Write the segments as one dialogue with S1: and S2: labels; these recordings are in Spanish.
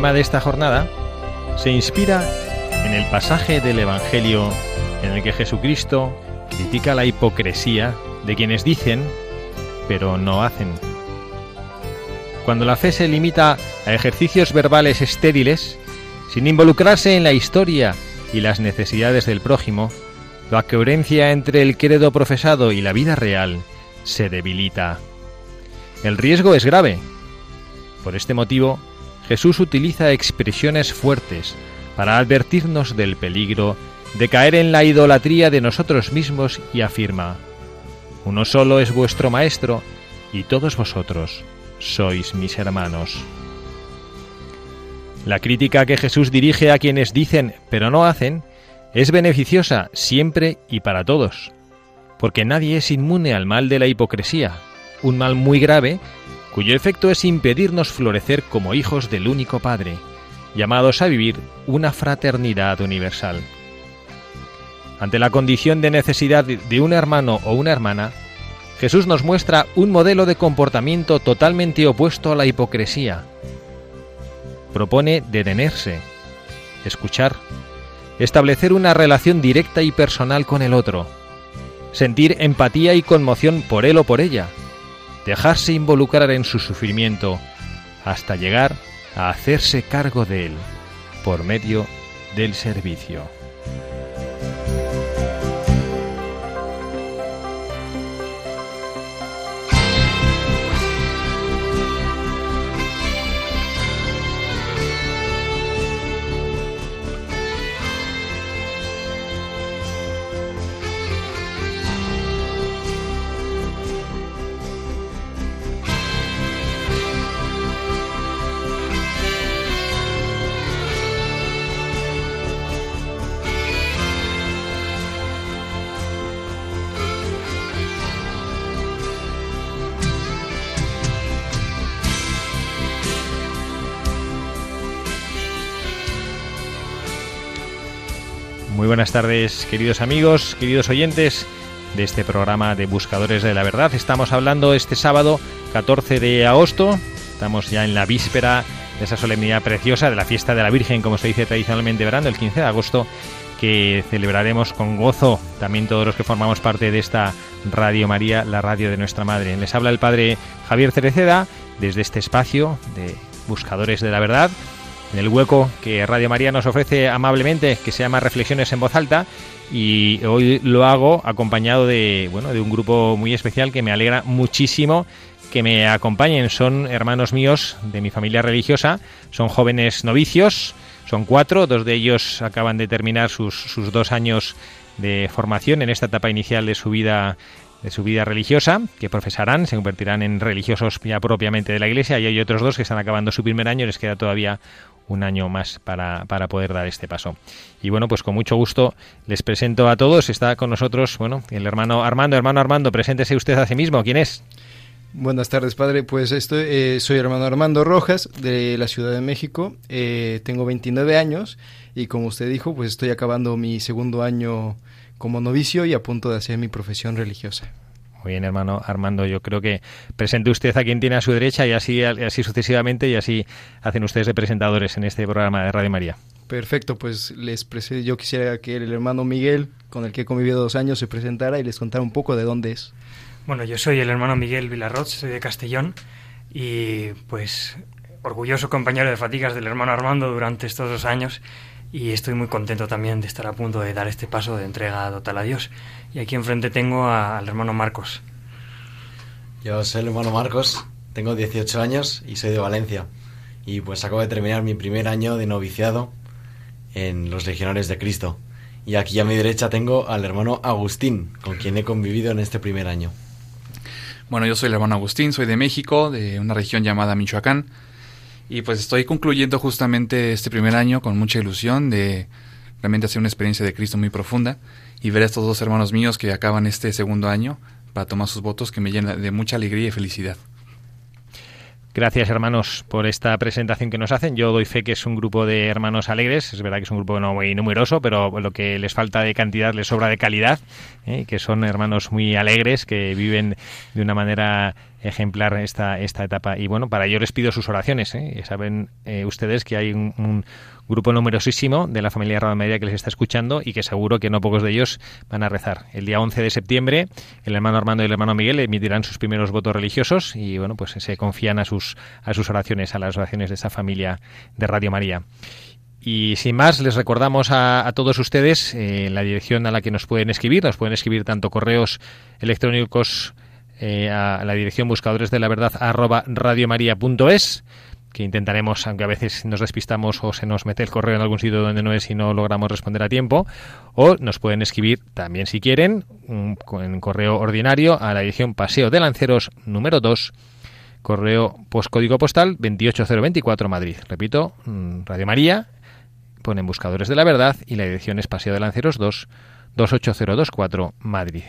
S1: Tema de esta jornada se inspira en el pasaje del Evangelio en el que Jesucristo critica la hipocresía de quienes dicen, pero no hacen. Cuando la fe se limita a ejercicios verbales estériles, sin involucrarse en la historia y las necesidades del prójimo, la coherencia entre el credo profesado y la vida real se debilita. El riesgo es grave. Por este motivo, Jesús utiliza expresiones fuertes para advertirnos del peligro de caer en la idolatría de nosotros mismos y afirma, Uno solo es vuestro Maestro y todos vosotros sois mis hermanos. La crítica que Jesús dirige a quienes dicen pero no hacen es beneficiosa siempre y para todos, porque nadie es inmune al mal de la hipocresía, un mal muy grave cuyo efecto es impedirnos florecer como hijos del único Padre, llamados a vivir una fraternidad universal. Ante la condición de necesidad de un hermano o una hermana, Jesús nos muestra un modelo de comportamiento totalmente opuesto a la hipocresía. Propone detenerse, escuchar, establecer una relación directa y personal con el otro, sentir empatía y conmoción por él o por ella, dejarse involucrar en su sufrimiento hasta llegar a hacerse cargo de él por medio del servicio. Buenas tardes, queridos amigos, queridos oyentes de este programa de Buscadores de la Verdad. Estamos hablando este sábado 14 de agosto, estamos ya en la víspera de esa solemnidad preciosa de la fiesta de la Virgen, como se dice tradicionalmente verano, el 15 de agosto, que celebraremos con gozo también todos los que formamos parte de esta Radio María, la radio de nuestra Madre. Les habla el Padre Javier Cereceda desde este espacio de Buscadores de la Verdad en el hueco que Radio María nos ofrece amablemente, que se llama Reflexiones en voz alta, y hoy lo hago acompañado de, bueno, de un grupo muy especial que me alegra muchísimo que me acompañen. Son hermanos míos de mi familia religiosa, son jóvenes novicios, son cuatro, dos de ellos acaban de terminar sus, sus dos años de formación en esta etapa inicial de su vida de su vida religiosa, que profesarán, se convertirán en religiosos ya propiamente de la Iglesia, y hay otros dos que están acabando su primer año, les queda todavía un año más para, para, poder dar este paso. Y bueno, pues con mucho gusto les presento a todos. Está con nosotros, bueno, el hermano Armando. Hermano Armando, preséntese usted a sí mismo. ¿Quién es?
S2: Buenas tardes, padre. Pues estoy, eh, soy hermano Armando Rojas de la Ciudad de México. Eh, tengo 29 años y como usted dijo, pues estoy acabando mi segundo año como novicio y a punto de hacer mi profesión religiosa.
S1: Muy bien, hermano Armando. Yo creo que presente usted a quien tiene a su derecha y así, así sucesivamente y así hacen ustedes de presentadores en este programa de Radio María.
S2: Perfecto, pues les yo quisiera que el hermano Miguel, con el que he convivido dos años, se presentara y les contara un poco de dónde es.
S3: Bueno, yo soy el hermano Miguel Vilarroz, soy de Castellón y pues orgulloso compañero de fatigas del hermano Armando durante estos dos años y estoy muy contento también de estar a punto de dar este paso de entrega total a Dios. Y aquí enfrente tengo al hermano Marcos.
S4: Yo soy el hermano Marcos, tengo 18 años y soy de Valencia. Y pues acabo de terminar mi primer año de noviciado en los Legionarios de Cristo. Y aquí a mi derecha tengo al hermano Agustín, con quien he convivido en este primer año.
S5: Bueno, yo soy el hermano Agustín, soy de México, de una región llamada Michoacán. Y pues estoy concluyendo justamente este primer año con mucha ilusión de realmente hacer una experiencia de Cristo muy profunda y ver a estos dos hermanos míos que acaban este segundo año para tomar sus votos que me llenan de mucha alegría y felicidad.
S1: Gracias, hermanos, por esta presentación que nos hacen. Yo doy fe que es un grupo de hermanos alegres. Es verdad que es un grupo no muy numeroso, pero lo que les falta de cantidad les sobra de calidad. ¿eh? Que son hermanos muy alegres, que viven de una manera ejemplar esta, esta etapa. Y bueno, para ello les pido sus oraciones. ¿eh? Saben eh, ustedes que hay un, grupo numerosísimo de la familia Radio Media que les está escuchando y que seguro que no pocos de ellos van a rezar. El día 11 de septiembre, el hermano Armando y el hermano Miguel emitirán sus primeros votos religiosos y bueno, pues se confían a sus, a sus oraciones, a las oraciones de esa familia de Radio María. Y sin más, les recordamos a, todos ustedes eh, la dirección a la que nos pueden escribir. Nos pueden escribir tanto correos electrónicos eh, a la dirección buscadores de la verdad arroba radiomaria.es que intentaremos, aunque a veces nos despistamos o se nos mete el correo en algún sitio donde no es y no logramos responder a tiempo, o nos pueden escribir también si quieren en correo ordinario a la edición Paseo de Lanceros número 2, correo postcódigo postal 28024 Madrid. Repito, mm, Radio María, ponen buscadores de la verdad y la edición es Paseo de Lanceros 2, 28024 Madrid.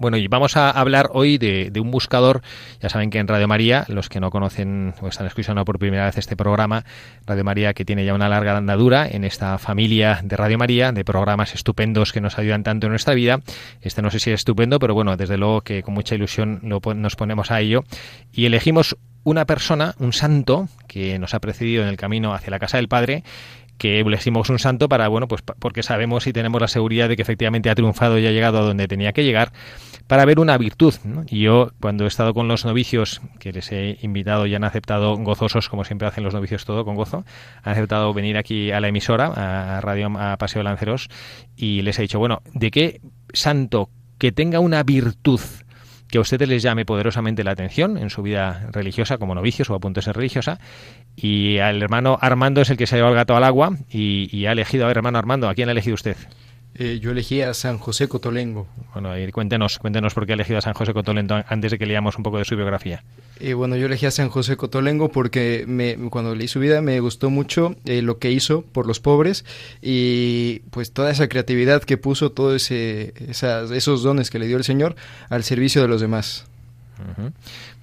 S1: Bueno, y vamos a hablar hoy de, un buscador. Ya saben que en Radio María, los que no conocen o están escuchando por primera vez este programa, Radio María que tiene ya una larga andadura en esta familia de Radio María, de programas estupendos que nos ayudan tanto en nuestra vida. Este no sé si es estupendo, pero bueno, desde luego que con mucha ilusión nos ponemos a ello. Y elegimos una persona, un santo, que nos ha precedido en el camino hacia la casa del Padre que elegimos un santo para, bueno, pues porque sabemos y tenemos la seguridad de que efectivamente ha triunfado y ha llegado a donde tenía que llegar, para ver una virtud. Y yo, cuando he estado con los novicios, que les he invitado y han aceptado gozosos, como siempre hacen los novicios todo con gozo, han aceptado venir aquí a la emisora, a Radio a Paseo Lanceros, y les he dicho, bueno, ¿de qué santo que tenga una virtud que a ustedes les llame poderosamente la atención en su vida religiosa como novicios o a punto de ser religiosa. Y al hermano Armando es el que se ha llevado el gato al agua y, y ha elegido, a ver, hermano Armando, ¿a quién ha elegido usted?
S2: Eh, yo elegí a San José Cotolengo.
S1: Bueno, cuéntenos, cuéntenos por qué ha elegido a San José Cotolengo antes de que leamos un poco de su biografía.
S2: Eh, bueno, yo elegí a San José Cotolengo porque me, cuando leí su vida me gustó mucho eh, lo que hizo por los pobres y pues toda esa creatividad que puso, todos esos dones que le dio el Señor al servicio de los demás.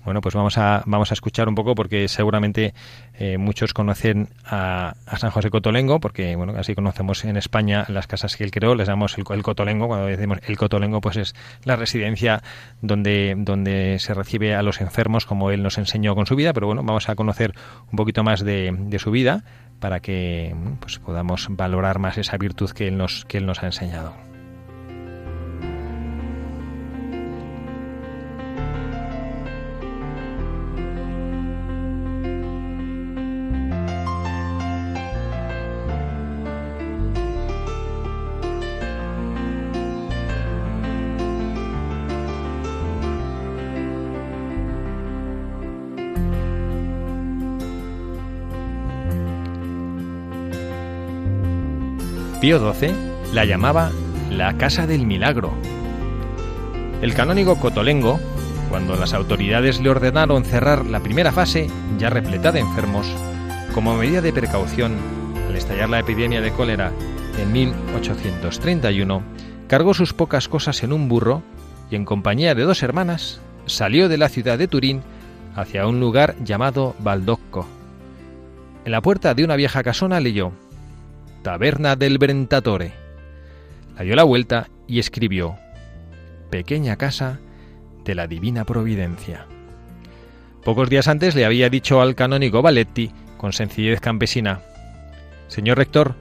S1: Bueno, pues vamos a, vamos a escuchar un poco porque seguramente eh, muchos conocen a, San José Cotolengo, porque bueno, así conocemos en España las casas que él creó, les llamamos el, Cotolengo, cuando decimos el Cotolengo pues es la residencia donde, donde se recibe a los enfermos como él nos enseñó con su vida, pero bueno, vamos a conocer un poquito más de, de su vida para que pues podamos valorar más esa virtud que él nos, que él nos ha enseñado. Pío XII la llamaba la Casa del Milagro. El canónigo Cotolengo, cuando las autoridades le ordenaron cerrar la primera fase, ya repleta de enfermos, como medida de precaución, al estallar la epidemia de cólera en 1831, cargó sus pocas cosas en un burro y en compañía de dos hermanas salió de la ciudad de Turín hacia un lugar llamado Baldocco. En la puerta de una vieja casona leyó Taberna del Brentatore. La dio la vuelta y escribió, Pequeña casa de la Divina Providencia. Pocos días antes le había dicho al canónigo Valetti, con sencillez campesina, Señor rector,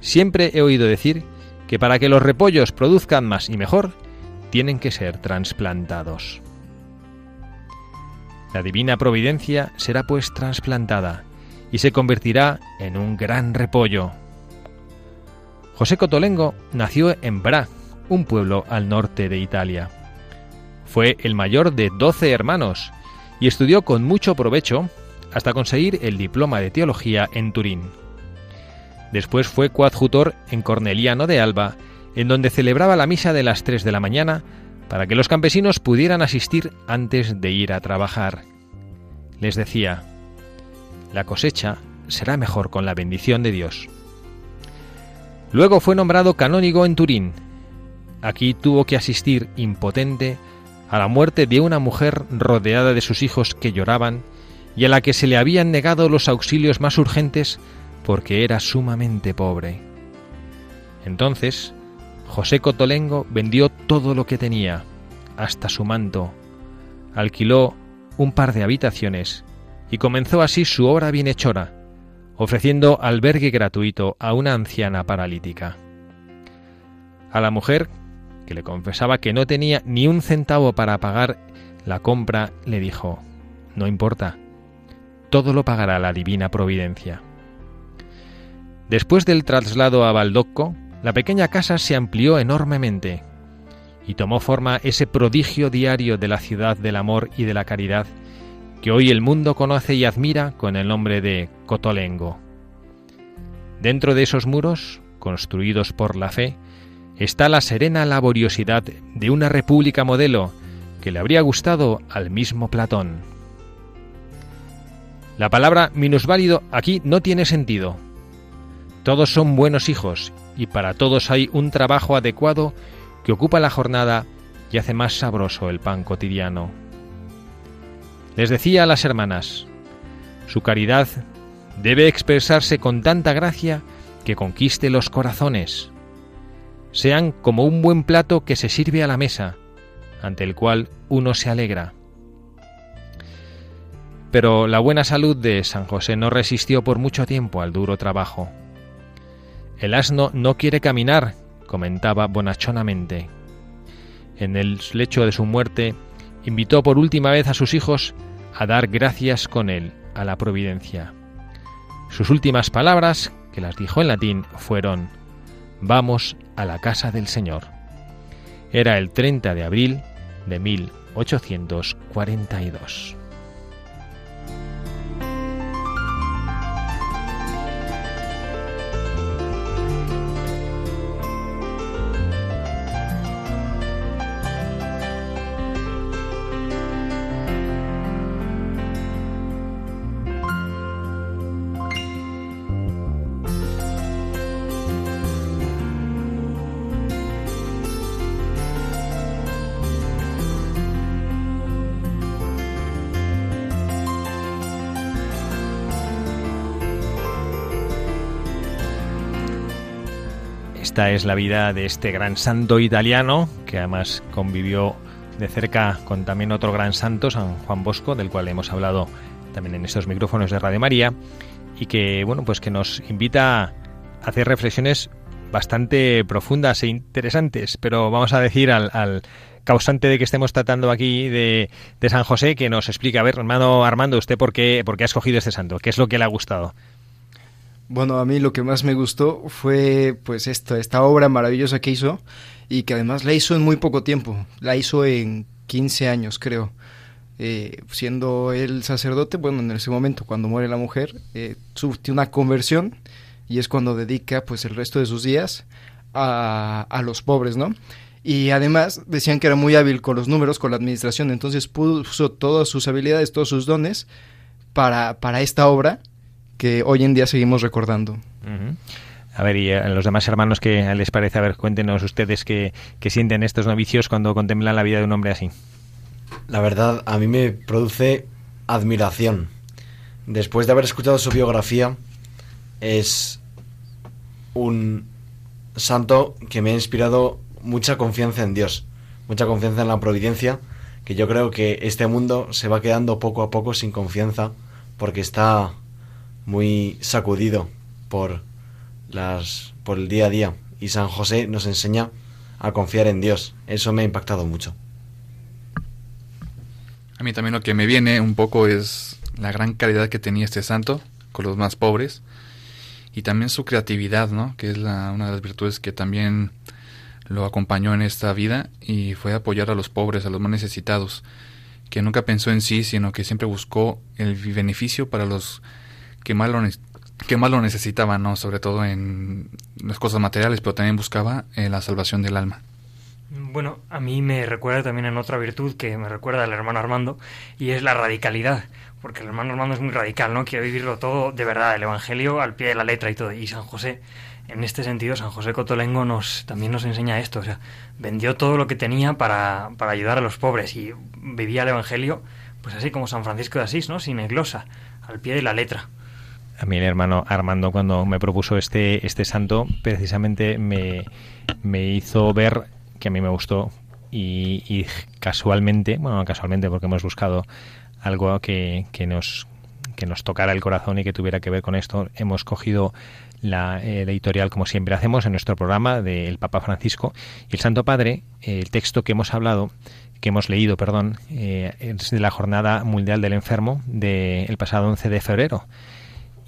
S1: siempre he oído decir que para que los repollos produzcan más y mejor, tienen que ser trasplantados. La divina providencia será pues trasplantada y se convertirá en un gran repollo. José Cotolengo nació en Bra, un pueblo al norte de Italia. Fue el mayor de doce hermanos y estudió con mucho provecho hasta conseguir el diploma de teología en Turín. Después fue coadjutor en Corneliano de Alba, en donde celebraba la misa de las 3 de la mañana para que los campesinos pudieran asistir antes de ir a trabajar. Les decía, la cosecha será mejor con la bendición de Dios. Luego fue nombrado canónigo en Turín. Aquí tuvo que asistir impotente a la muerte de una mujer rodeada de sus hijos que lloraban y a la que se le habían negado los auxilios más urgentes porque era sumamente pobre. Entonces, José Cotolengo vendió todo lo que tenía, hasta su manto, alquiló un par de habitaciones y comenzó así su obra bienhechora, ofreciendo albergue gratuito a una anciana paralítica. A la mujer, que le confesaba que no tenía ni un centavo para pagar la compra, le dijo, No importa, todo lo pagará la divina providencia. Después del traslado a Baldocco, la pequeña casa se amplió enormemente y tomó forma ese prodigio diario de la ciudad del amor y de la caridad que hoy el mundo conoce y admira con el nombre de Cotolengo. Dentro de esos muros, construidos por la fe, está la serena laboriosidad de una república modelo que le habría gustado al mismo Platón. La palabra minusválido aquí no tiene sentido. Todos son buenos hijos y para todos hay un trabajo adecuado que ocupa la jornada y hace más sabroso el pan cotidiano. Les decía a las hermanas, su caridad debe expresarse con tanta gracia que conquiste los corazones. Sean como un buen plato que se sirve a la mesa, ante el cual uno se alegra. Pero la buena salud de San José no resistió por mucho tiempo al duro trabajo. El asno no quiere caminar, comentaba bonachonamente. En el lecho de su muerte, invitó por última vez a sus hijos a dar gracias con él a la providencia. Sus últimas palabras, que las dijo en latín, fueron Vamos a la casa del Señor. Era el 30 de abril de 1842. Es la vida de este gran santo italiano, que además convivió de cerca con también otro gran santo, San Juan Bosco, del cual hemos hablado también en estos micrófonos de Radio María, y que bueno, pues que nos invita a hacer reflexiones bastante profundas e interesantes, pero vamos a decir al, causante de que estemos tratando aquí de, de, San José que nos explique, a ver, hermano Armando, usted por qué, por qué ha escogido este santo, qué es lo que le ha gustado.
S2: Bueno, a mí lo que más me gustó fue pues esta, esta obra maravillosa que hizo y que además la hizo en muy poco tiempo, la hizo en 15 años creo. Eh, siendo el sacerdote, bueno, en ese momento cuando muere la mujer, eh, una conversión y es cuando dedica pues el resto de sus días a, a los pobres, ¿no? Y además decían que era muy hábil con los números, con la administración, entonces puso todas sus habilidades, todos sus dones para, para esta obra que hoy en día seguimos recordando.
S1: A ver, y a los demás hermanos, ¿qué les parece? A ver, cuéntenos ustedes qué, sienten estos novicios cuando contemplan la vida de un hombre así.
S4: La verdad, a mí me produce admiración. Después de haber escuchado su biografía, es un santo que me ha inspirado mucha confianza en Dios, mucha confianza en la providencia, que yo creo que este mundo se va quedando poco a poco sin confianza porque está muy sacudido por las por el día a día y San José nos enseña a confiar en Dios. Eso me ha impactado mucho.
S5: A mí también lo que me viene un poco es la gran caridad que tenía este santo con los más pobres y también su creatividad, ¿no? Que es la, una de las virtudes que también lo acompañó en esta vida y fue apoyar a los pobres, a los más necesitados, que nunca pensó en sí, sino que siempre buscó el beneficio para los que más lo, que lo ¿no? Sobre todo en las cosas materiales, pero también buscaba eh, la salvación del alma.
S3: Bueno, a mí me recuerda también en otra virtud que me recuerda al hermano Armando, y es la radicalidad, porque el hermano Armando es muy radical, ¿no? Quiere vivirlo todo de verdad, el Evangelio al pie de la letra y todo, y San José, en este sentido, San José Cotolengo nos, también nos enseña esto, o sea, vendió todo lo que tenía para, para ayudar a los pobres y vivía el Evangelio, pues así como San Francisco de Asís, ¿no? Sin eglosa, al pie de la letra.
S1: A mí el hermano Armando cuando me propuso este, este santo precisamente me, me hizo ver que a mí me gustó y, casualmente, bueno, no casualmente porque hemos buscado algo que, que, nos, que nos tocara el corazón y que tuviera que ver con esto, hemos cogido la, editorial como siempre hacemos en nuestro programa del Papa Francisco y el Santo Padre, el texto que hemos hablado que hemos leído, perdón, eh, es de la Jornada Mundial del Enfermo del pasado 11 de febrero.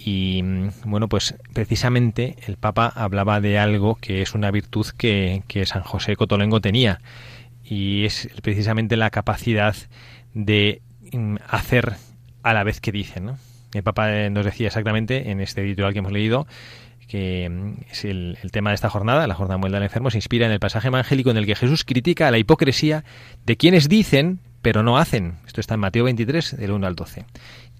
S1: Y mm, bueno, pues precisamente el Papa hablaba de algo que es una virtud que, San José Cotolengo tenía, y es precisamente la capacidad de mm, hacer a la vez que dicen. ¿no? El Papa nos decía exactamente en este editorial que hemos leído que mm, es el, tema de esta jornada, la jornada mundial del enfermo, se inspira en el pasaje evangélico en el que Jesús critica la hipocresía de quienes dicen pero no hacen. Esto está en Mateo 23, del 1 al 12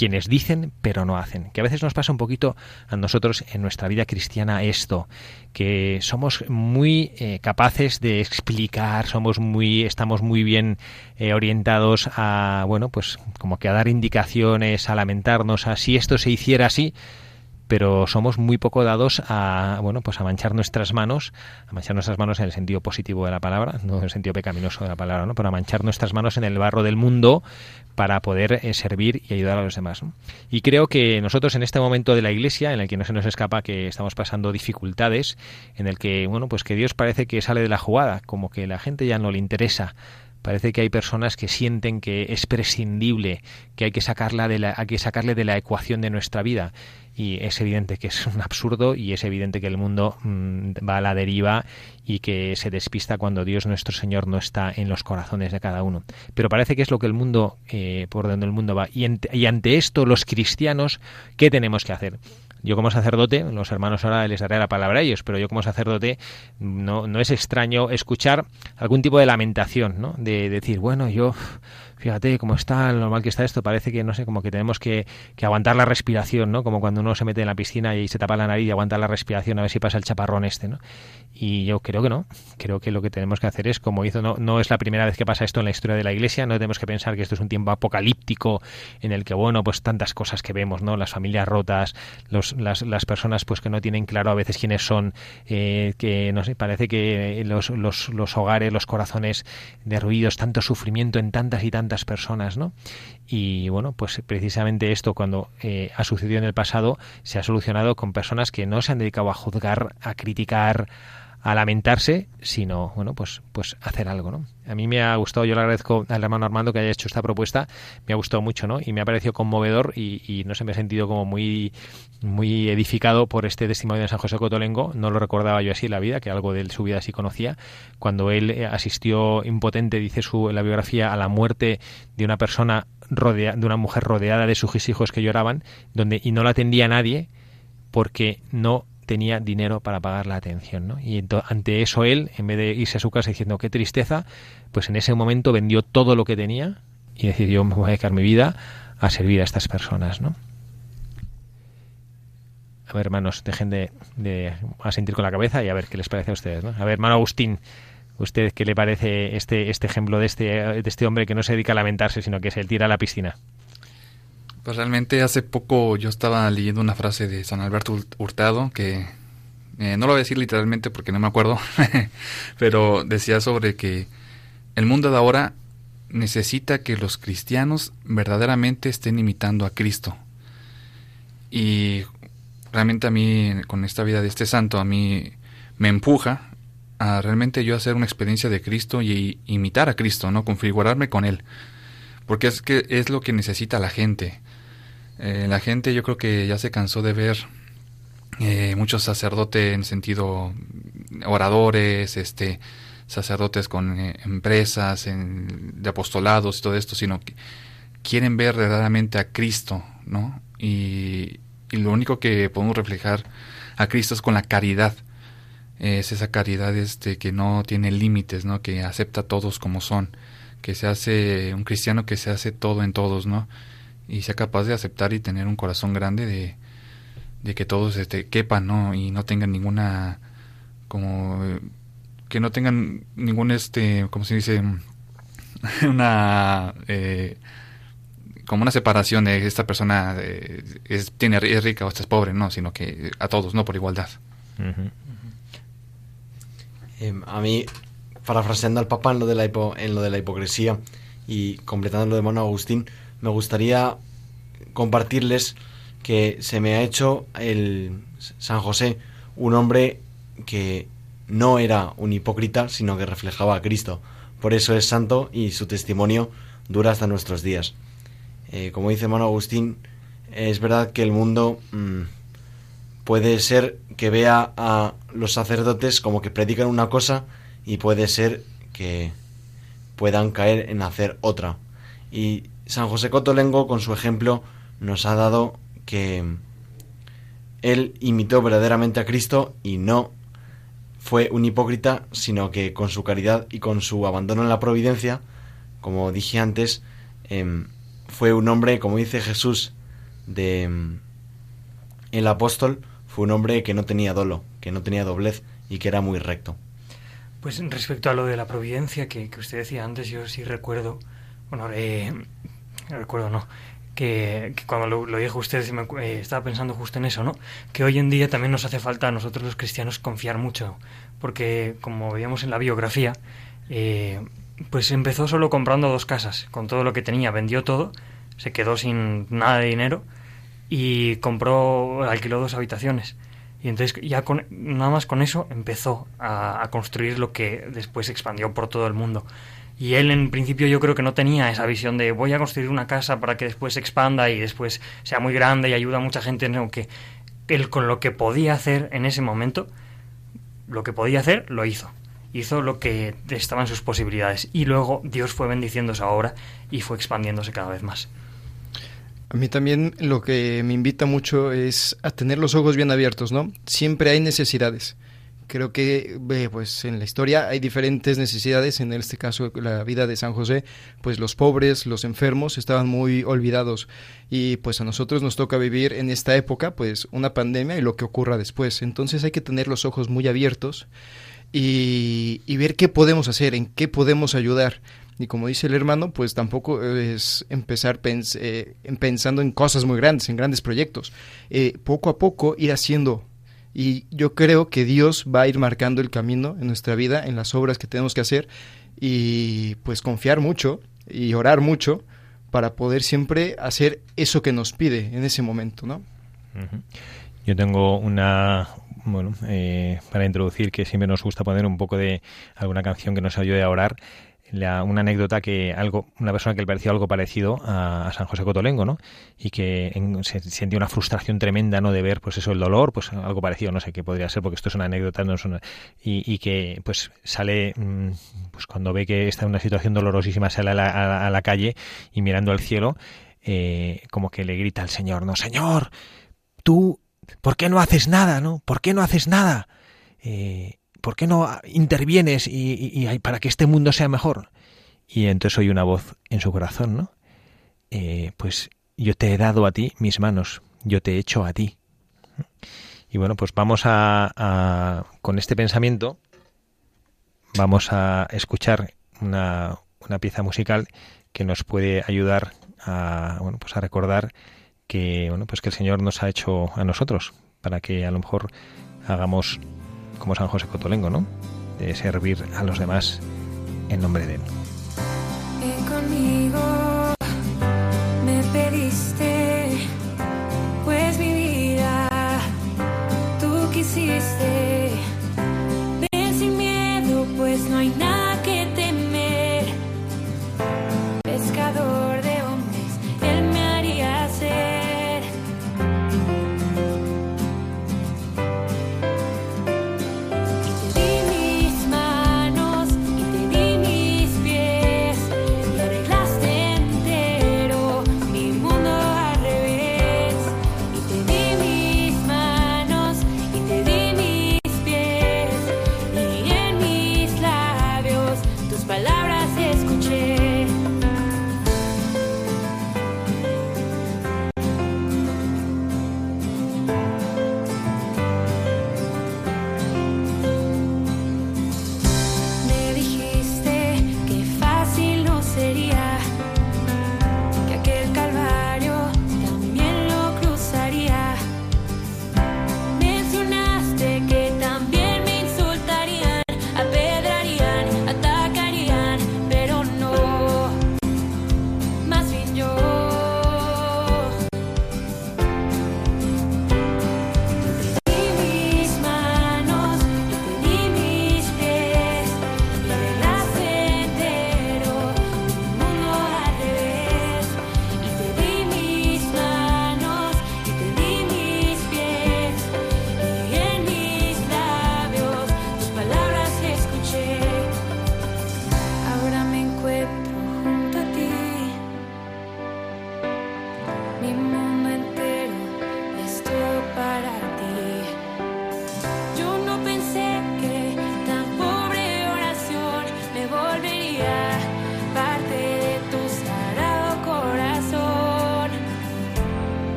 S1: quienes dicen pero no hacen. Que a veces nos pasa un poquito a nosotros en nuestra vida cristiana esto, que somos muy eh, capaces de explicar, somos muy, estamos muy bien eh, orientados a, bueno, pues como que a dar indicaciones, a lamentarnos, a si esto se hiciera así, pero somos muy poco dados a bueno pues a manchar nuestras manos a manchar nuestras manos en el sentido positivo de la palabra no en el sentido pecaminoso de la palabra no pero a manchar nuestras manos en el barro del mundo para poder eh, servir y ayudar a los demás y creo que nosotros en este momento de la iglesia en el que no se nos escapa que estamos pasando dificultades en el que bueno pues que Dios parece que sale de la jugada como que la gente ya no le interesa Parece que hay personas que sienten que es prescindible, que hay que sacarla de la, hay que sacarle de la ecuación de nuestra vida y es evidente que es un absurdo y es evidente que el mundo mm, va a la deriva y que se despista cuando Dios nuestro Señor no está en los corazones de cada uno. Pero parece que es lo que el mundo, eh, por donde el mundo va. Y, y ante esto, los cristianos, ¿qué tenemos que hacer? Yo como sacerdote, los hermanos ahora les daré la palabra a ellos, pero yo como sacerdote no, no es extraño escuchar algún tipo de lamentación, ¿no? De decir, bueno, yo fíjate cómo está, lo normal que está esto, parece que, no sé, como que tenemos que, que, aguantar la respiración, ¿no? Como cuando uno se mete en la piscina y se tapa la nariz y aguanta la respiración a ver si pasa el chaparrón este, ¿no? Y yo creo que no, creo que lo que tenemos que hacer es, como hizo, no, no es la primera vez que pasa esto en la historia de la Iglesia, no tenemos que pensar que esto es un tiempo apocalíptico en el que, bueno, pues tantas cosas que vemos, ¿no? Las familias rotas, los, las, las personas pues que no tienen claro a veces quiénes son, eh, que, no sé, parece que los, los, los hogares, los corazones derruidos, tanto sufrimiento en tantas y tantas personas, ¿no? Y bueno, pues precisamente esto cuando eh, ha sucedido en el pasado se ha solucionado con personas que no se han dedicado a juzgar, a criticar, a lamentarse, sino, bueno, pues, pues hacer algo, ¿no? A mí me ha gustado, yo le agradezco al hermano Armando que haya hecho esta propuesta, me ha gustado mucho, ¿no? Y me ha parecido conmovedor y, no sé, me he sentido como muy, muy edificado por este testimonio de San José Cotolengo, no lo recordaba yo así en la vida, que algo de su vida sí conocía, cuando él eh, asistió impotente, dice su, la biografía, a la muerte de una persona rodea, de una mujer rodeada de sus hijos que lloraban, donde, y no la atendía nadie, porque no tenía dinero para pagar la atención. ¿no? Y ante eso él, en vez de irse a su casa diciendo qué tristeza, pues en ese momento vendió todo lo que tenía y decidió me voy a dedicar mi vida a servir a estas personas. ¿no? A ver, hermanos, dejen de, de asentir con la cabeza y a ver qué les parece a ustedes. ¿no? A ver, hermano Agustín, ¿usted qué le parece este, este ejemplo de este, de este hombre que no se dedica a lamentarse, sino que se tira a la piscina?
S5: Pues realmente hace poco yo estaba leyendo una frase de San Alberto Hurtado que Eh, no lo voy a decir literalmente porque no me acuerdo, pero decía sobre que el mundo de ahora necesita que los cristianos verdaderamente estén imitando a Cristo. Y realmente a mí, con esta vida de este santo, a mí me empuja a realmente yo hacer una experiencia de Cristo y imitar a Cristo, ¿no? Configurarme con Él. Porque es que es lo que necesita la gente. Eh, la gente yo creo que ya se cansó de ver eh, muchos sacerdotes en sentido oradores, este sacerdotes con eh, empresas, de apostolados y todo esto, sino que quieren ver verdaderamente a Cristo, ¿no? Y, y lo único que podemos reflejar a Cristo es con la caridad. Es esa caridad este, que no tiene límites, ¿no? Que acepta a todos como son. Que se hace un cristiano que se hace todo en todos, ¿no? Y sea capaz de aceptar y tener un corazón grande de, de que todos este, quepan, ¿no? Y no tengan ninguna, como, que no tengan ningún, este, como se dice, una, eh, como una separación de esta persona eh, es, tiene, es rica o esta es pobre, no, sino que a todos, no por igualdad.
S4: Em, a mí, parafraseando al Papa en lo de la, en lo de la hipocresía y completando lo de Mono Agustín, me gustaría compartirles que se me ha hecho el San José un hombre que no era un hipócrita, sino que reflejaba a Cristo. Por eso es santo y su testimonio dura hasta nuestros días. Eh, como dice Mano Agustín, es verdad que el mundo mm, puede ser que vea a los sacerdotes como que predican una cosa y puede ser que puedan caer en hacer otra. Y San José Cotolengo, con su ejemplo, nos ha dado que él imitó verdaderamente a Cristo y no fue un hipócrita, sino que con su caridad y con su abandono en la providencia, como dije antes, em, fue un hombre, como dice Jesús, de em, el apóstol, fue un hombre que no tenía dolo, que no tenía doblez y que era muy recto.
S3: Pues respecto a lo de la providencia que, usted decía antes, yo sí recuerdo, bueno, eh, recuerdo no, que, cuando lo, dijo usted eh, estaba pensando justo en eso, ¿no? Que hoy en día también nos hace falta a nosotros los cristianos confiar mucho, porque como veíamos en la biografía, eh, pues empezó solo comprando dos casas, con todo lo que tenía, vendió todo, se quedó sin nada de dinero y compró, alquiló dos habitaciones. Y entonces ya con, nada más con eso empezó a, a construir lo que después expandió por todo el mundo. Y él en principio yo creo que no tenía esa visión de voy a construir una casa para que después se expanda y después sea muy grande y ayuda a mucha gente, no, que él con lo que podía hacer en ese momento, lo que podía hacer, lo hizo. Hizo lo que estaba en sus posibilidades. Y luego Dios fue bendiciendo esa obra y fue expandiéndose cada vez más.
S2: A mí también lo que me invita mucho es a tener los ojos bien abiertos, ¿no? Siempre hay necesidades creo que pues en la historia hay diferentes necesidades. En este caso la vida de San José pues los pobres los enfermos estaban muy olvidados. Y pues a nosotros nos toca vivir en esta época pues una pandemia y lo que ocurra después. Entonces hay que tener los ojos muy abiertos y, ver qué podemos hacer en qué podemos ayudar. Y como dice el hermano, pues tampoco es empezar eh, pensando en cosas muy grandes, en grandes proyectos. Eh, poco a poco ir haciendo y yo creo que Dios va a ir marcando el camino en nuestra vida, en las obras que tenemos que hacer y pues confiar mucho y orar mucho para poder siempre hacer eso que nos pide en ese momento, ¿no?
S1: Yo tengo una, bueno, eh, para introducir que siempre nos gusta poner un poco de alguna canción que nos ayude a orar una anécdota que algo una persona que le pareció algo parecido a, San José Cotolengo, ¿no? Y que se sentía una frustración tremenda, ¿no? De ver, pues eso, el dolor, pues algo parecido, no sé qué podría ser, porque esto es una anécdota, no es una, y, que pues sale, mm, pues cuando ve que está en una situación dolorosísima, sale a la, a la calle y mirando al cielo, eh, como que le grita al Señor, no, Señor, tú, ¿por qué no haces nada, no? ¿Por qué no haces nada? Eh, ¿por qué no intervienes y, para que este mundo sea mejor? Y entonces oye una voz en su corazón, ¿no? Eh, pues yo te he dado a ti mis manos, yo te he hecho a ti. Y bueno, pues vamos a, con este pensamiento, vamos a escuchar una, una, pieza musical que nos puede ayudar a, bueno, pues a recordar que, bueno, pues que el Señor nos ha hecho a nosotros, para que a lo mejor
S6: hagamos como San José Cotolengo, ¿no? De servir a los demás en nombre de Él.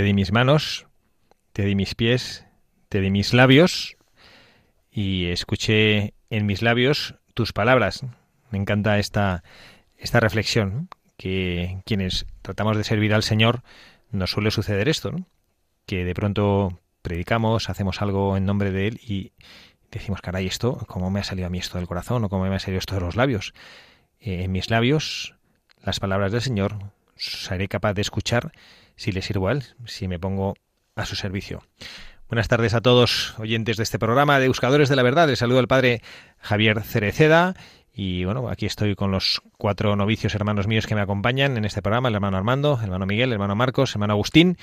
S6: Te di mis manos, te di mis pies, te di mis labios y escuché en mis labios tus palabras. Me encanta esta, esta reflexión, que quienes tratamos de servir al Señor nos suele suceder esto, que de pronto predicamos, hacemos algo en nombre de Él y decimos, caray, esto, ¿cómo me ha salido a mí esto del corazón o cómo me ha salido esto de los labios? Eh, en mis labios, las palabras del Señor, seré capaz de escuchar si les sirvo a si me pongo a su servicio. Buenas tardes a todos oyentes de este programa de Buscadores de la Verdad. Les saludo al padre Javier Cereceda y bueno, aquí estoy con los cuatro novicios hermanos míos que me acompañan en este programa, el hermano Armando, el hermano Miguel, el hermano Marcos, el hermano Agustín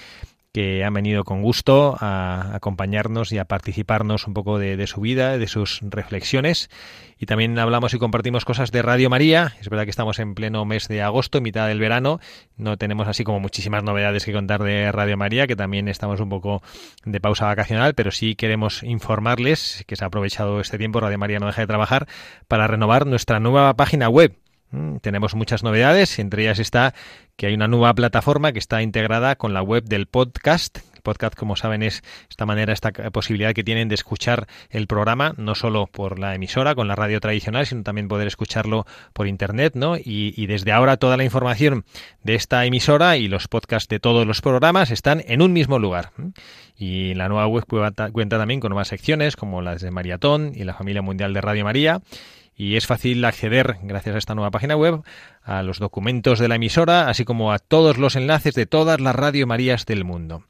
S6: que han venido con gusto a acompañarnos y a participarnos un poco de, su vida, de sus reflexiones. Y también hablamos y compartimos cosas de Radio María. Es verdad que estamos en pleno mes de agosto, mitad del verano. No tenemos así como muchísimas novedades que contar de Radio María, que también estamos un poco de pausa vacacional, pero sí queremos informarles que se ha aprovechado este tiempo, Radio María no deja de trabajar, para renovar nuestra nueva página web tenemos muchas novedades, entre ellas está que hay una nueva plataforma que está integrada con la web del podcast. El podcast, como saben, es esta manera, esta posibilidad que tienen de escuchar el programa, no solo por la emisora, con la radio tradicional, sino también poder escucharlo por internet, ¿no? Y, y desde ahora toda la información de esta emisora y los podcasts de todos los programas están en un mismo lugar. Y la nueva web cuenta también con nuevas secciones como las de Maratón y la familia mundial de Radio María y es fácil acceder, gracias a esta nueva página web, a los documentos de la emisora, así como a todos los enlaces de todas las Radio Marías del mundo.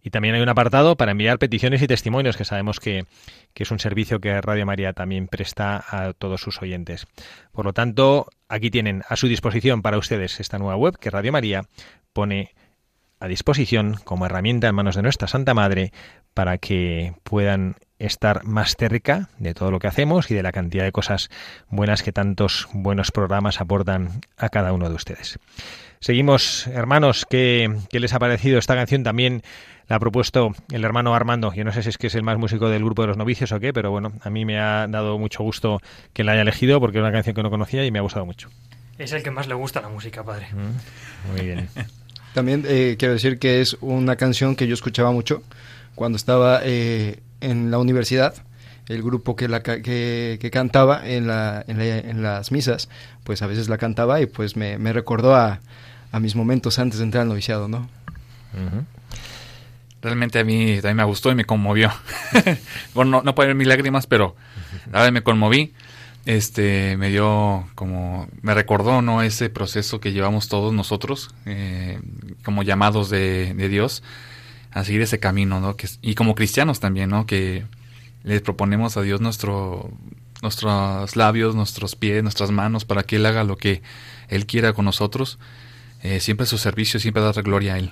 S1: Y también hay un apartado para enviar peticiones y testimonios, que sabemos que, que es un servicio que Radio María también presta a todos sus oyentes. Por lo tanto, aquí tienen a su disposición para ustedes esta nueva web que Radio María pone a disposición como herramienta en manos de nuestra Santa Madre para que puedan estar más cerca de todo lo que hacemos y de la cantidad de cosas buenas que tantos buenos programas aportan a cada uno de ustedes. Seguimos, hermanos, ¿qué, qué les ha parecido esta canción? También la ha propuesto el hermano Armando. Yo no sé si es que es el más músico del grupo de los novicios o qué, pero bueno, a mí me ha dado mucho gusto que la haya elegido porque es una canción que no conocía y me ha gustado mucho.
S3: Es el que más le gusta la música, padre.
S1: Mm, muy bien.
S2: También eh, quiero decir que es una canción que yo escuchaba mucho cuando estaba eh, en la universidad. El grupo que, la, que, que cantaba en, la, en, la- en las misas, pues a veces la cantaba y pues me, me recordó a, a mis momentos antes de entrar al noviciado, ¿no?
S5: Realmente a mí también me gustó y me conmovió. bueno, no, no pueden ver mis lágrimas, pero la verdad me conmoví. Este, me dio como, me recordó, ¿no? Ese proceso que llevamos todos nosotros, eh, como llamados de, de Dios, a seguir ese camino, ¿no? Que, y como cristianos también, ¿no? Que les proponemos a Dios nuestro, nuestros labios, nuestros pies, nuestras manos, para que Él haga lo que Él quiera con nosotros. Eh, siempre a su servicio, siempre dar gloria a Él.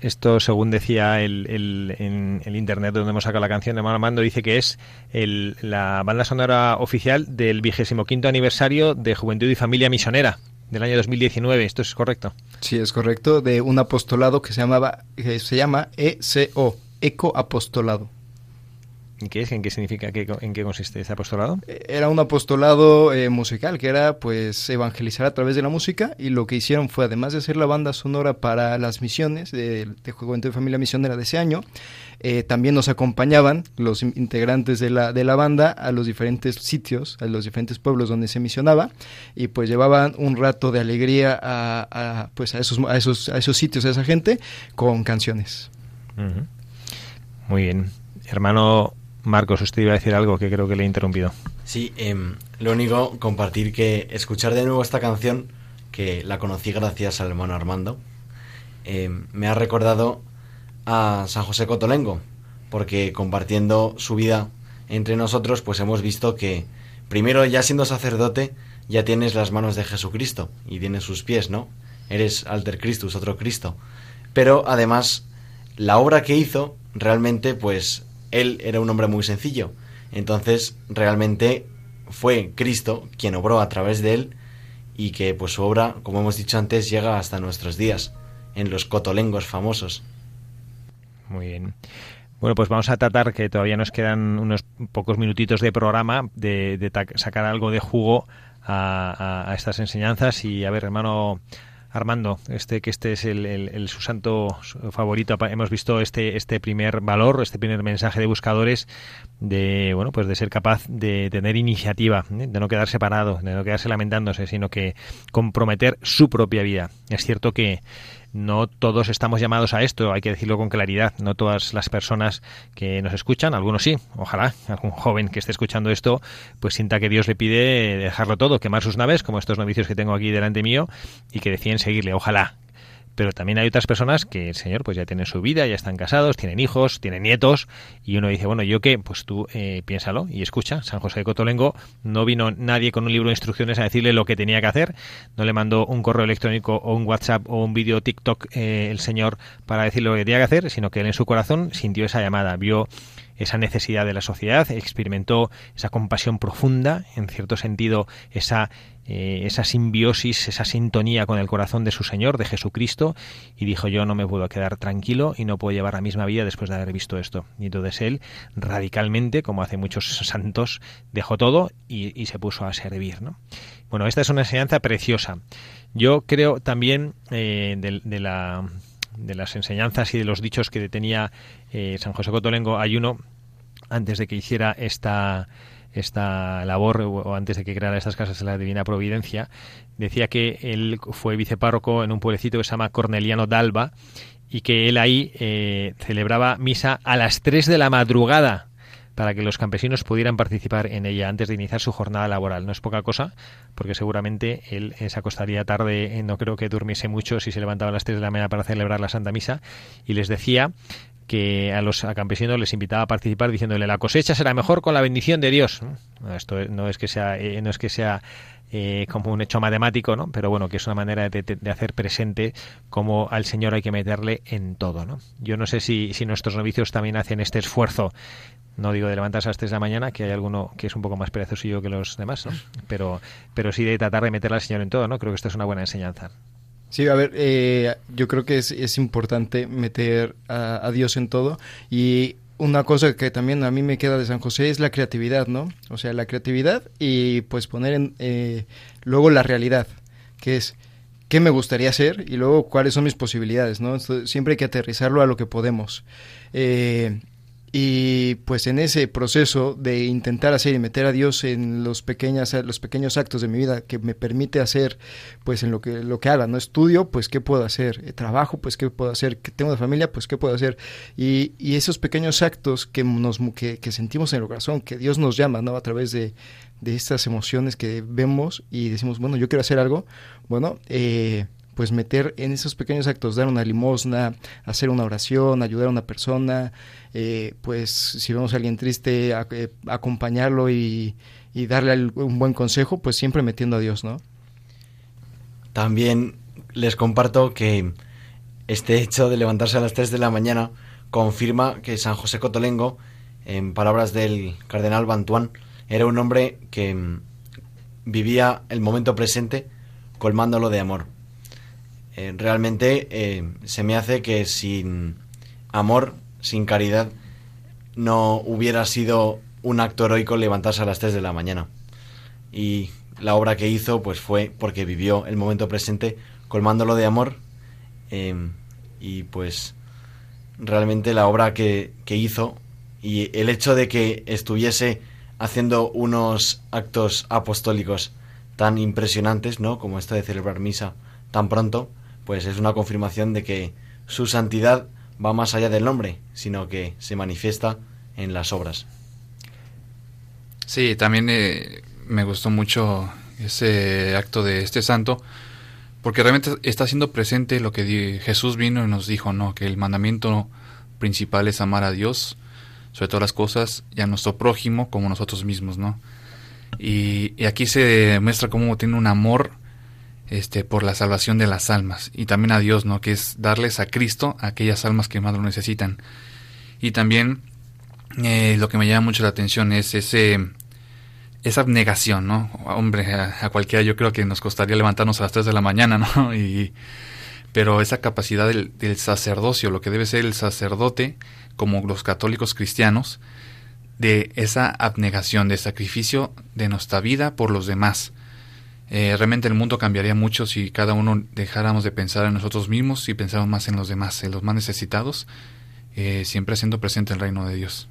S1: Esto, según decía el, el- en el internet donde hemos sacado la canción de Armando, dice que es el- la banda sonora oficial del vigésimo quinto aniversario de Juventud y Familia Misionera del año 2019. ¿Esto es correcto?
S2: Sí, es correcto, de un apostolado que se llamaba, que se llama ECO, Eco Apostolado.
S1: ¿En qué es? ¿En qué significa? ¿Qué- ¿En qué consiste este apostolado?
S2: Era un apostolado eh, musical, que era pues evangelizar a través de la música y lo que hicieron fue, además de hacer la banda sonora para las misiones de, de Juventud y Familia Misionera de ese año, eh, también nos acompañaban los in- integrantes de la, de la banda a los diferentes sitios, a los diferentes pueblos donde se misionaba y pues llevaban un rato de alegría a, a, pues a esos, a, esos, a esos sitios, a esa gente, con canciones.
S1: Muy bien. Hermano Marcos, usted iba a decir algo que creo que le he interrumpido.
S4: Sí, em, lo único, compartir que escuchar de nuevo esta canción, que la conocí gracias al hermano Armando, em, me ha recordado a San José Cotolengo, porque compartiendo su vida entre nosotros, pues hemos visto que primero ya siendo sacerdote, ya tienes las manos de Jesucristo y tienes sus pies, ¿no? Eres alter Christus, otro Cristo. Pero además, la obra que hizo, realmente, pues él era un hombre muy sencillo. Entonces, realmente fue Cristo quien obró a través de él y que pues su obra, como hemos dicho antes, llega hasta nuestros días, en los cotolengos famosos.
S1: Muy bien. Bueno, pues vamos a tratar, que todavía nos quedan unos pocos minutitos de programa, de, de sacar algo de jugo a, a- estas enseñanzas. Y a ver, hermano Armando, este que este es el, su santo favorito. Hemos visto este, este primer valor, este primer mensaje de buscadores de bueno pues de ser capaz de tener iniciativa, ¿eh? de no quedarse parado, de no quedarse lamentándose, sino que comprometer su propia vida. Es cierto que no todos estamos llamados a esto, hay que decirlo con claridad. No todas las personas que nos escuchan, algunos sí, ojalá algún joven que esté escuchando esto, pues sienta que Dios le pide dejarlo todo, quemar sus naves, como estos novicios que tengo aquí delante mío, y que deciden seguirle, ojalá. Pero también hay otras personas que el Señor pues ya tienen su vida, ya están casados, tienen hijos, tienen nietos, y uno dice, bueno, ¿yo qué? Pues tú eh, piénsalo y escucha. San José de Cotolengo no vino nadie con un libro de instrucciones a decirle lo que tenía que hacer, no le mandó un correo electrónico o un WhatsApp o un vídeo TikTok eh, el Señor para decirle lo que tenía que hacer, sino que él en su corazón sintió esa llamada, vio esa necesidad de la sociedad, experimentó esa compasión profunda, en cierto sentido, esa, eh, esa simbiosis, esa sintonía con el corazón de su Señor, de Jesucristo, y dijo yo no me puedo quedar tranquilo y no puedo llevar la misma vida después de haber visto esto. Y entonces él, radicalmente, como hace muchos santos, dejó todo y, se puso a servir. ¿no? Bueno, esta es una enseñanza preciosa. Yo creo también eh, de las enseñanzas y de los dichos que tenía eh, San José Cotolengo, hay uno antes de que hiciera esta esta labor o antes de que creara estas casas de la Divina Providencia, decía que él fue vicepárroco en un pueblecito que se llama Corneliano d'Alba y que él ahí eh, celebraba misa a las 3 de la madrugada para que los campesinos pudieran participar en ella antes de iniciar su jornada laboral. No es poca cosa, porque seguramente él se acostaría tarde, no creo que durmiese mucho si se levantaba a las 3 de la mañana para celebrar la Santa Misa, y les decía que a los campesinos les invitaba a participar diciéndole la cosecha será mejor con la bendición de Dios. Esto no es que sea, eh, no es que sea eh, como un hecho matemático, ¿no? Pero bueno, que es una manera de, hacer presente cómo al Señor hay que meterle en todo, ¿no? Yo no sé si, si nuestros novicios también hacen este esfuerzo no digo de levantarse a las 3 de la mañana, que hay alguno que es un poco más perezosillo que los demás, ¿no? Pero, pero sí de tratar de meterle al Señor en todo, ¿no? Creo que esto es una buena enseñanza.
S2: Sí, a ver, eh, yo creo que es, es importante meter a, Dios en todo y una cosa que también a mí me queda de San José es la creatividad, ¿no? O sea, la creatividad y pues poner en, eh, luego la realidad, que es qué me gustaría hacer y luego cuáles son mis posibilidades, ¿no? siempre hay que aterrizarlo a lo que podemos. Eh, y pues en ese proceso de intentar hacer y meter a Dios en los pequeños los pequeños actos de mi vida que me permite hacer pues en lo que lo que haga no estudio pues qué puedo hacer eh, trabajo pues qué puedo hacer tengo una familia pues qué puedo hacer y, y esos pequeños actos que nos que, que, sentimos en el corazón que Dios nos llama no a través de, de estas emociones que vemos y decimos bueno yo quiero hacer algo bueno eh, pues meter en esos pequeños actos, dar una limosna, hacer una oración, ayudar a una persona, eh, pues si vemos a alguien triste, eh, acompañarlo y, darle un buen consejo, pues siempre metiendo a Dios, ¿no?
S4: También les comparto que este hecho de levantarse a las 3 de la mañana confirma que San José Cotolengo, en palabras del cardenal Bantuán, era un hombre que mm, vivía el momento presente colmándolo de amor. Eh, realmente eh, se me hace que sin amor, sin caridad, no hubiera sido un acto heroico levantarse a las 3 de la mañana. Y la obra que hizo pues fue porque vivió el momento presente colmándolo de amor em, y pues realmente la obra que, que hizo y el hecho de que estuviese haciendo unos actos apostólicos tan impresionantes, ¿no? Como esto de celebrar misa tan pronto, pues es una confirmación de que su santidad va más allá del nombre, sino que se manifiesta en las obras.
S5: Sí, también eh, me gustó mucho ese acto de este santo, porque realmente está haciendo presente lo que Jesús vino y nos dijo, ¿no? Que el mandamiento principal es amar a Dios sobre todas las cosas y a nuestro prójimo como nosotros mismos, ¿no? Y aquí se muestra cómo tiene un amor este, por la salvación de las almas y también a Dios, ¿no? Que es darles a Cristo a aquellas almas que más lo necesitan. Y también eh, lo que me llama mucho la atención es ese esa abnegación, ¿no? Hombre, a, cualquiera yo creo que nos costaría levantarnos a las 3 de la mañana, ¿no? Y, pero esa capacidad del, del sacerdocio, lo que debe ser el sacerdote, como los católicos cristianos, de esa abnegación, de sacrificio de nuestra vida por los demás eh, realmente el mundo cambiaría mucho si cada uno dejáramos de pensar en nosotros mismos y pensáramos más en los demás, en los más necesitados, eh, siempre siendo presente el reino de Dios.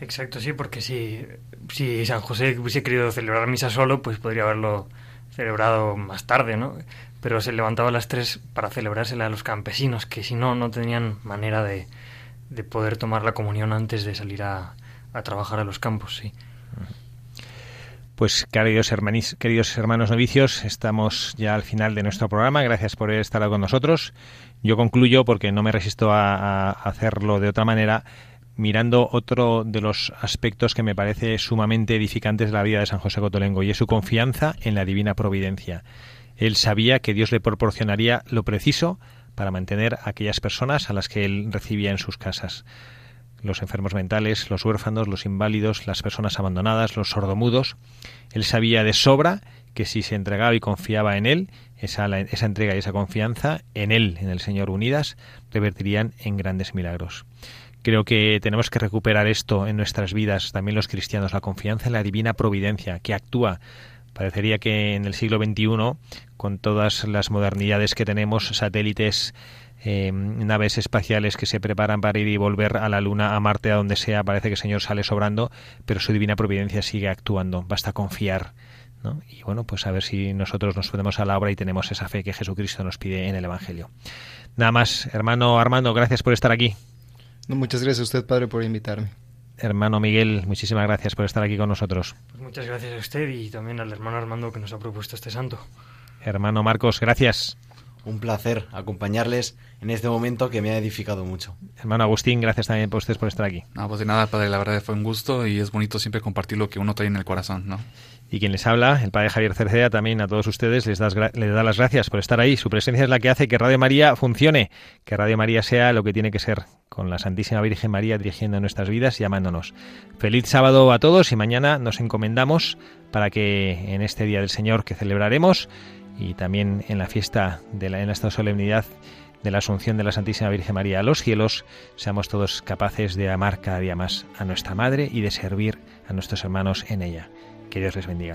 S3: Exacto, sí, porque si, si San José hubiese querido celebrar misa solo, pues podría haberlo celebrado más tarde, ¿no? Pero se levantaba a las tres para celebrársela a los campesinos, que si no, no tenían manera de, de poder tomar la comunión antes de salir a, a trabajar a los campos, sí.
S1: Pues queridos, queridos hermanos novicios, estamos ya al final de nuestro programa. Gracias por estar con nosotros. Yo concluyo, porque no me resisto a, hacerlo de otra manera, mirando otro de los aspectos que me parece sumamente edificantes de la vida de San José Cotolengo, y es su confianza en la divina providencia. Él sabía que Dios le proporcionaría lo preciso para mantener a aquellas personas a las que él recibía en sus casas los enfermos mentales, los huérfanos, los inválidos, las personas abandonadas, los sordomudos. Él sabía de sobra que si se entregaba y confiaba en Él, esa, esa entrega y esa confianza en Él, en el Señor unidas, revertirían en grandes milagros. Creo que tenemos que recuperar esto en nuestras vidas, también los cristianos, la confianza en la divina providencia que actúa. Parecería que en el siglo XXI, con todas las modernidades que tenemos, satélites, eh, naves espaciales que se preparan para ir y volver a la Luna, a Marte, a donde sea, parece que el Señor sale sobrando, pero su divina providencia sigue actuando, basta confiar. ¿no? Y bueno, pues a ver si nosotros nos ponemos a la obra y tenemos esa fe que Jesucristo nos pide en el Evangelio. Nada más, hermano Armando, gracias por estar aquí.
S2: muchas gracias a usted, Padre, por invitarme.
S1: Hermano Miguel, muchísimas gracias por estar aquí con nosotros.
S3: Pues muchas gracias a usted y también al hermano Armando que nos ha propuesto este santo.
S1: Hermano Marcos, gracias.
S4: Un placer acompañarles en este momento que me ha edificado mucho.
S1: Hermano Agustín, gracias también por ustedes por estar aquí.
S5: No, pues de nada, padre, la verdad fue un gusto y es bonito siempre compartir lo que uno trae en el corazón, ¿no?
S1: Y quien les habla, el padre Javier Cerceda, también a todos ustedes les, das, les da las gracias por estar ahí. Su presencia es la que hace que Radio María funcione, que Radio María sea lo que tiene que ser, con la Santísima Virgen María dirigiendo nuestras vidas y amándonos. Feliz sábado a todos y mañana nos encomendamos para que en este Día del Señor que celebraremos y también en la fiesta de la, en esta solemnidad de la Asunción de la Santísima Virgen María a los cielos, seamos todos capaces de amar cada día más a nuestra Madre y de servir a nuestros hermanos en ella. Que Dios les bendiga.